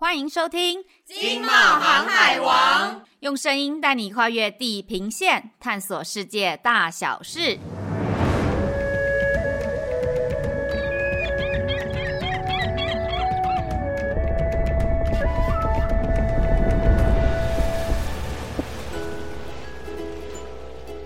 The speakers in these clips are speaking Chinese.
欢迎收听《经贸航海王》，用声音带你跨越地平线，探索世界大小事。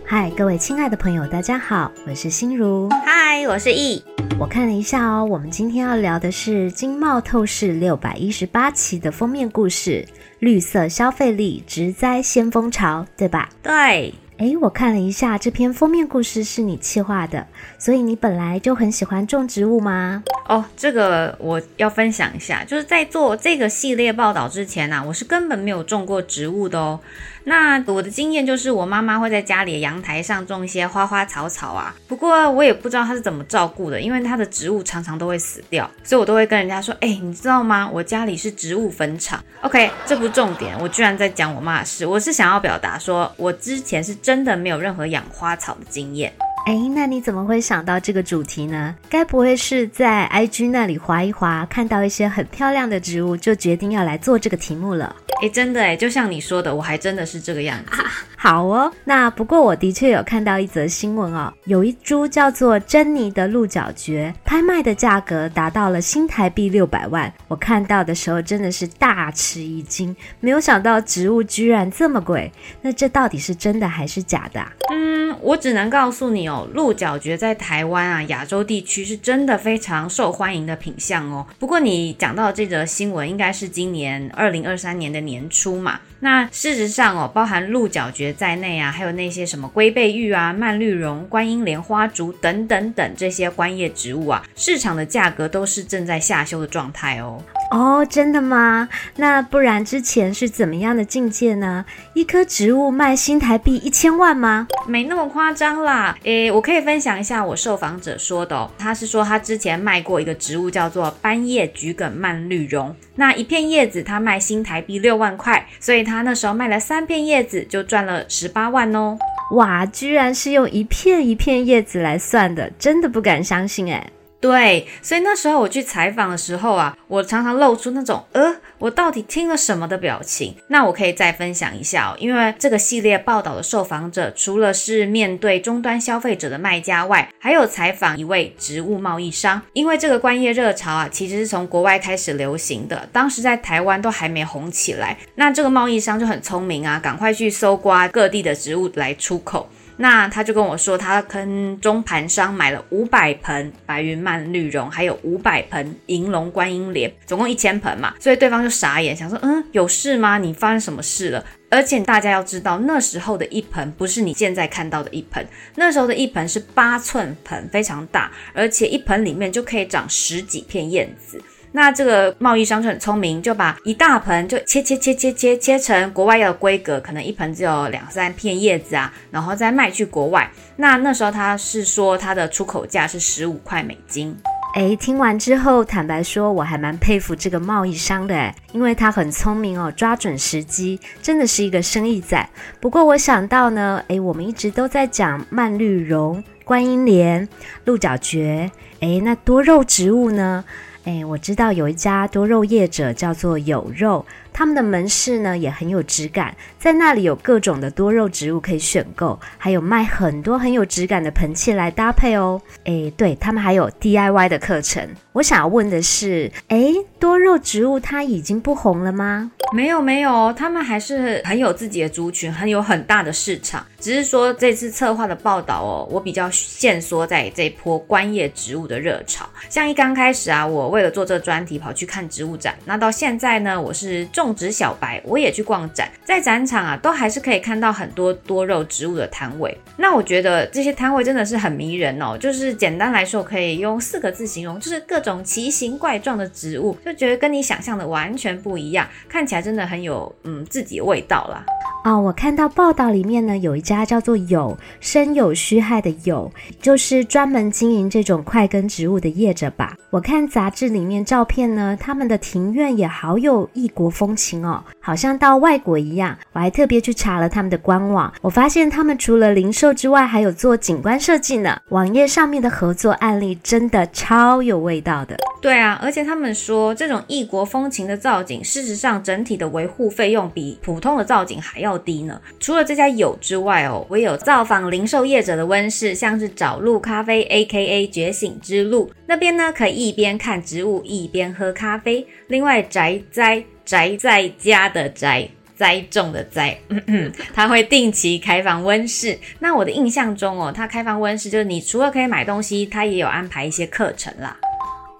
嗨，各位亲爱的朋友，大家好，我是心如。嗨，我是易。我看了一下哦，我们今天要聊的是《经贸透视》六百一十八期的封面故事——绿色消费力植栽先锋潮，对吧？对。诶，我看了一下这篇封面故事是你企划的，所以你本来就很喜欢种植物吗？哦，这个我要分享一下，就是在做这个系列报道之前啊，我是根本没有种过植物的哦。那我的经验就是，我妈妈会在家里的阳台上种一些花花草草啊。不过我也不知道她是怎么照顾的，因为她的植物常常都会死掉，所以我都会跟人家说：“哎，你知道吗？我家里是植物坟场。” OK，这不重点，我居然在讲我妈的事。我是想要表达说，我之前是真的没有任何养花草的经验。哎，那你怎么会想到这个主题呢？该不会是在 IG 那里划一划，看到一些很漂亮的植物，就决定要来做这个题目了？哎，真的哎，就像你说的，我还真的是这个样子。啊，好哦，那不过我的确有看到一则新闻哦，有一株叫做珍妮的鹿角蕨，拍卖的价格达到了新台币六百万。我看到的时候真的是大吃一惊，没有想到植物居然这么贵。那这到底是真的还是假的啊？嗯，我只能告诉你哦，鹿角蕨在台湾啊，亚洲地区是真的非常受欢迎的品相哦。不过你讲到这则新闻，应该是今年二零二三年的年初嘛。那事实上哦，包含鹿角蕨在内啊，还有那些什么龟背玉啊、蔓绿绒、观音莲花竹等等等这些观叶植物啊，市场的价格都是正在下修的状态哦。哦，真的吗？那不然之前是怎么样的境界呢？一棵植物卖新台币一千万吗？没那么夸张啦。诶，我可以分享一下我受访者说的哦，他是说他之前卖过一个植物叫做斑叶桔梗蔓绿绒，那一片叶子他卖新台币六万块，所以他那时候卖了三片叶子就赚了十八万哦。哇，居然是用一片一片叶子来算的，真的不敢相信诶。对，所以那时候我去采访的时候啊，我常常露出那种呃，我到底听了什么的表情。那我可以再分享一下哦，因为这个系列报道的受访者，除了是面对终端消费者的卖家外，还有采访一位植物贸易商。因为这个观叶热潮啊，其实是从国外开始流行的，当时在台湾都还没红起来。那这个贸易商就很聪明啊，赶快去搜刮各地的植物来出口。那他就跟我说，他跟中盘商买了五百盆白云蔓绿绒，还有五百盆银龙观音莲，总共一千盆嘛。所以对方就傻眼，想说，嗯，有事吗？你发生什么事了？而且大家要知道，那时候的一盆不是你现在看到的一盆，那时候的一盆是八寸盆，非常大，而且一盆里面就可以长十几片叶子。那这个贸易商就很聪明，就把一大盆就切切切切切切成国外要的规格，可能一盆只有两三片叶子啊，然后再卖去国外。那那时候他是说他的出口价是十五块美金。诶，听完之后，坦白说我还蛮佩服这个贸易商的诶，因为他很聪明哦，抓准时机，真的是一个生意仔。不过我想到呢，诶，我们一直都在讲蔓绿绒、观音莲、鹿角蕨，诶，那多肉植物呢？哎，我知道有一家多肉业者叫做有肉。他们的门市呢也很有质感，在那里有各种的多肉植物可以选购，还有卖很多很有质感的盆器来搭配哦。诶，对，他们还有 DIY 的课程。我想要问的是，诶，多肉植物它已经不红了吗？没有没有，他们还是很有自己的族群，很有很大的市场。只是说这次策划的报道哦，我比较限缩在这一波观叶植物的热潮。像一刚开始啊，我为了做这专题跑去看植物展，那到现在呢，我是种植小白，我也去逛展，在展场啊，都还是可以看到很多多肉植物的摊位。那我觉得这些摊位真的是很迷人哦，就是简单来说，可以用四个字形容，就是各种奇形怪状的植物，就觉得跟你想象的完全不一样，看起来真的很有嗯自己的味道啦。哦，我看到报道里面呢，有一家叫做有生有虚害的有，就是专门经营这种快根植物的业者吧。我看杂志里面照片呢，他们的庭院也好有异国风情哦，好像到外国一样。我还特别去查了他们的官网，我发现他们除了零售之外，还有做景观设计呢。网页上面的合作案例真的超有味道的。对啊，而且他们说这种异国风情的造景，事实上整体的维护费用比普通的造景还要低呢。除了这家有之外哦，我有造访零售业者的温室，像是找路咖啡 （A.K.A. 觉醒之路）那边呢，可以一边看植物一边喝咖啡。另外，宅栽宅在家的宅栽种的栽，他会定期开放温室。那我的印象中哦，他开放温室就是你除了可以买东西，他也有安排一些课程啦。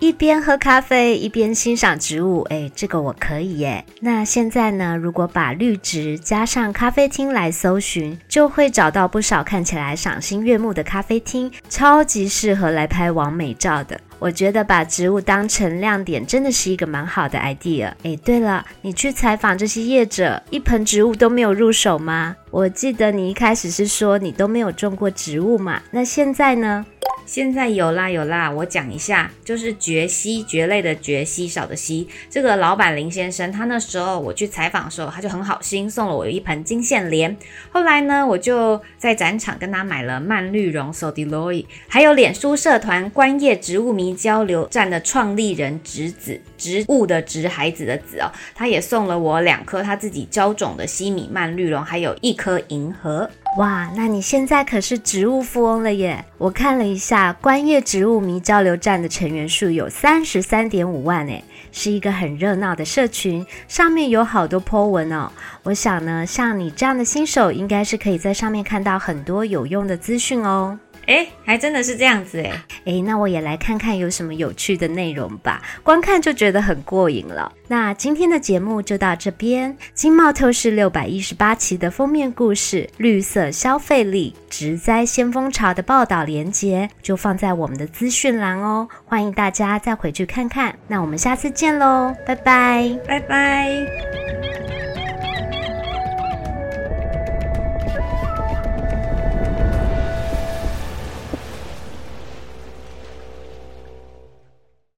一边喝咖啡一边欣赏植物，哎，这个我可以耶。那现在呢，如果把绿植加上咖啡厅来搜寻，就会找到不少看起来赏心悦目的咖啡厅，超级适合来拍网美照的。我觉得把植物当成亮点，真的是一个蛮好的 idea。哎，对了，你去采访这些业者，一盆植物都没有入手吗？我记得你一开始是说你都没有种过植物嘛，那现在呢？现在有啦有啦，我讲一下，就是蕨稀蕨类的蕨，稀少的稀。这个老板林先生，他那时候我去采访的时候，他就很好心送了我一盆金线莲。后来呢，我就在展场跟他买了蔓绿绒 Sodiloi，还有脸书社团观叶植物迷交流站的创立人植子，植物的植孩子的子哦，他也送了我两颗他自己浇种的西米蔓绿绒，还有一颗银河。哇，那你现在可是植物富翁了耶！我看了一下，观叶植物迷交流站的成员数有三十三点五万诶，是一个很热闹的社群，上面有好多 po 文哦。我想呢，像你这样的新手，应该是可以在上面看到很多有用的资讯哦。哎，还真的是这样子哎！哎，那我也来看看有什么有趣的内容吧。光看就觉得很过瘾了。那今天的节目就到这边。经贸透视六百一十八期的封面故事《绿色消费力：植栽先锋潮》的报道连接就放在我们的资讯栏哦，欢迎大家再回去看看。那我们下次见喽，拜拜，拜拜。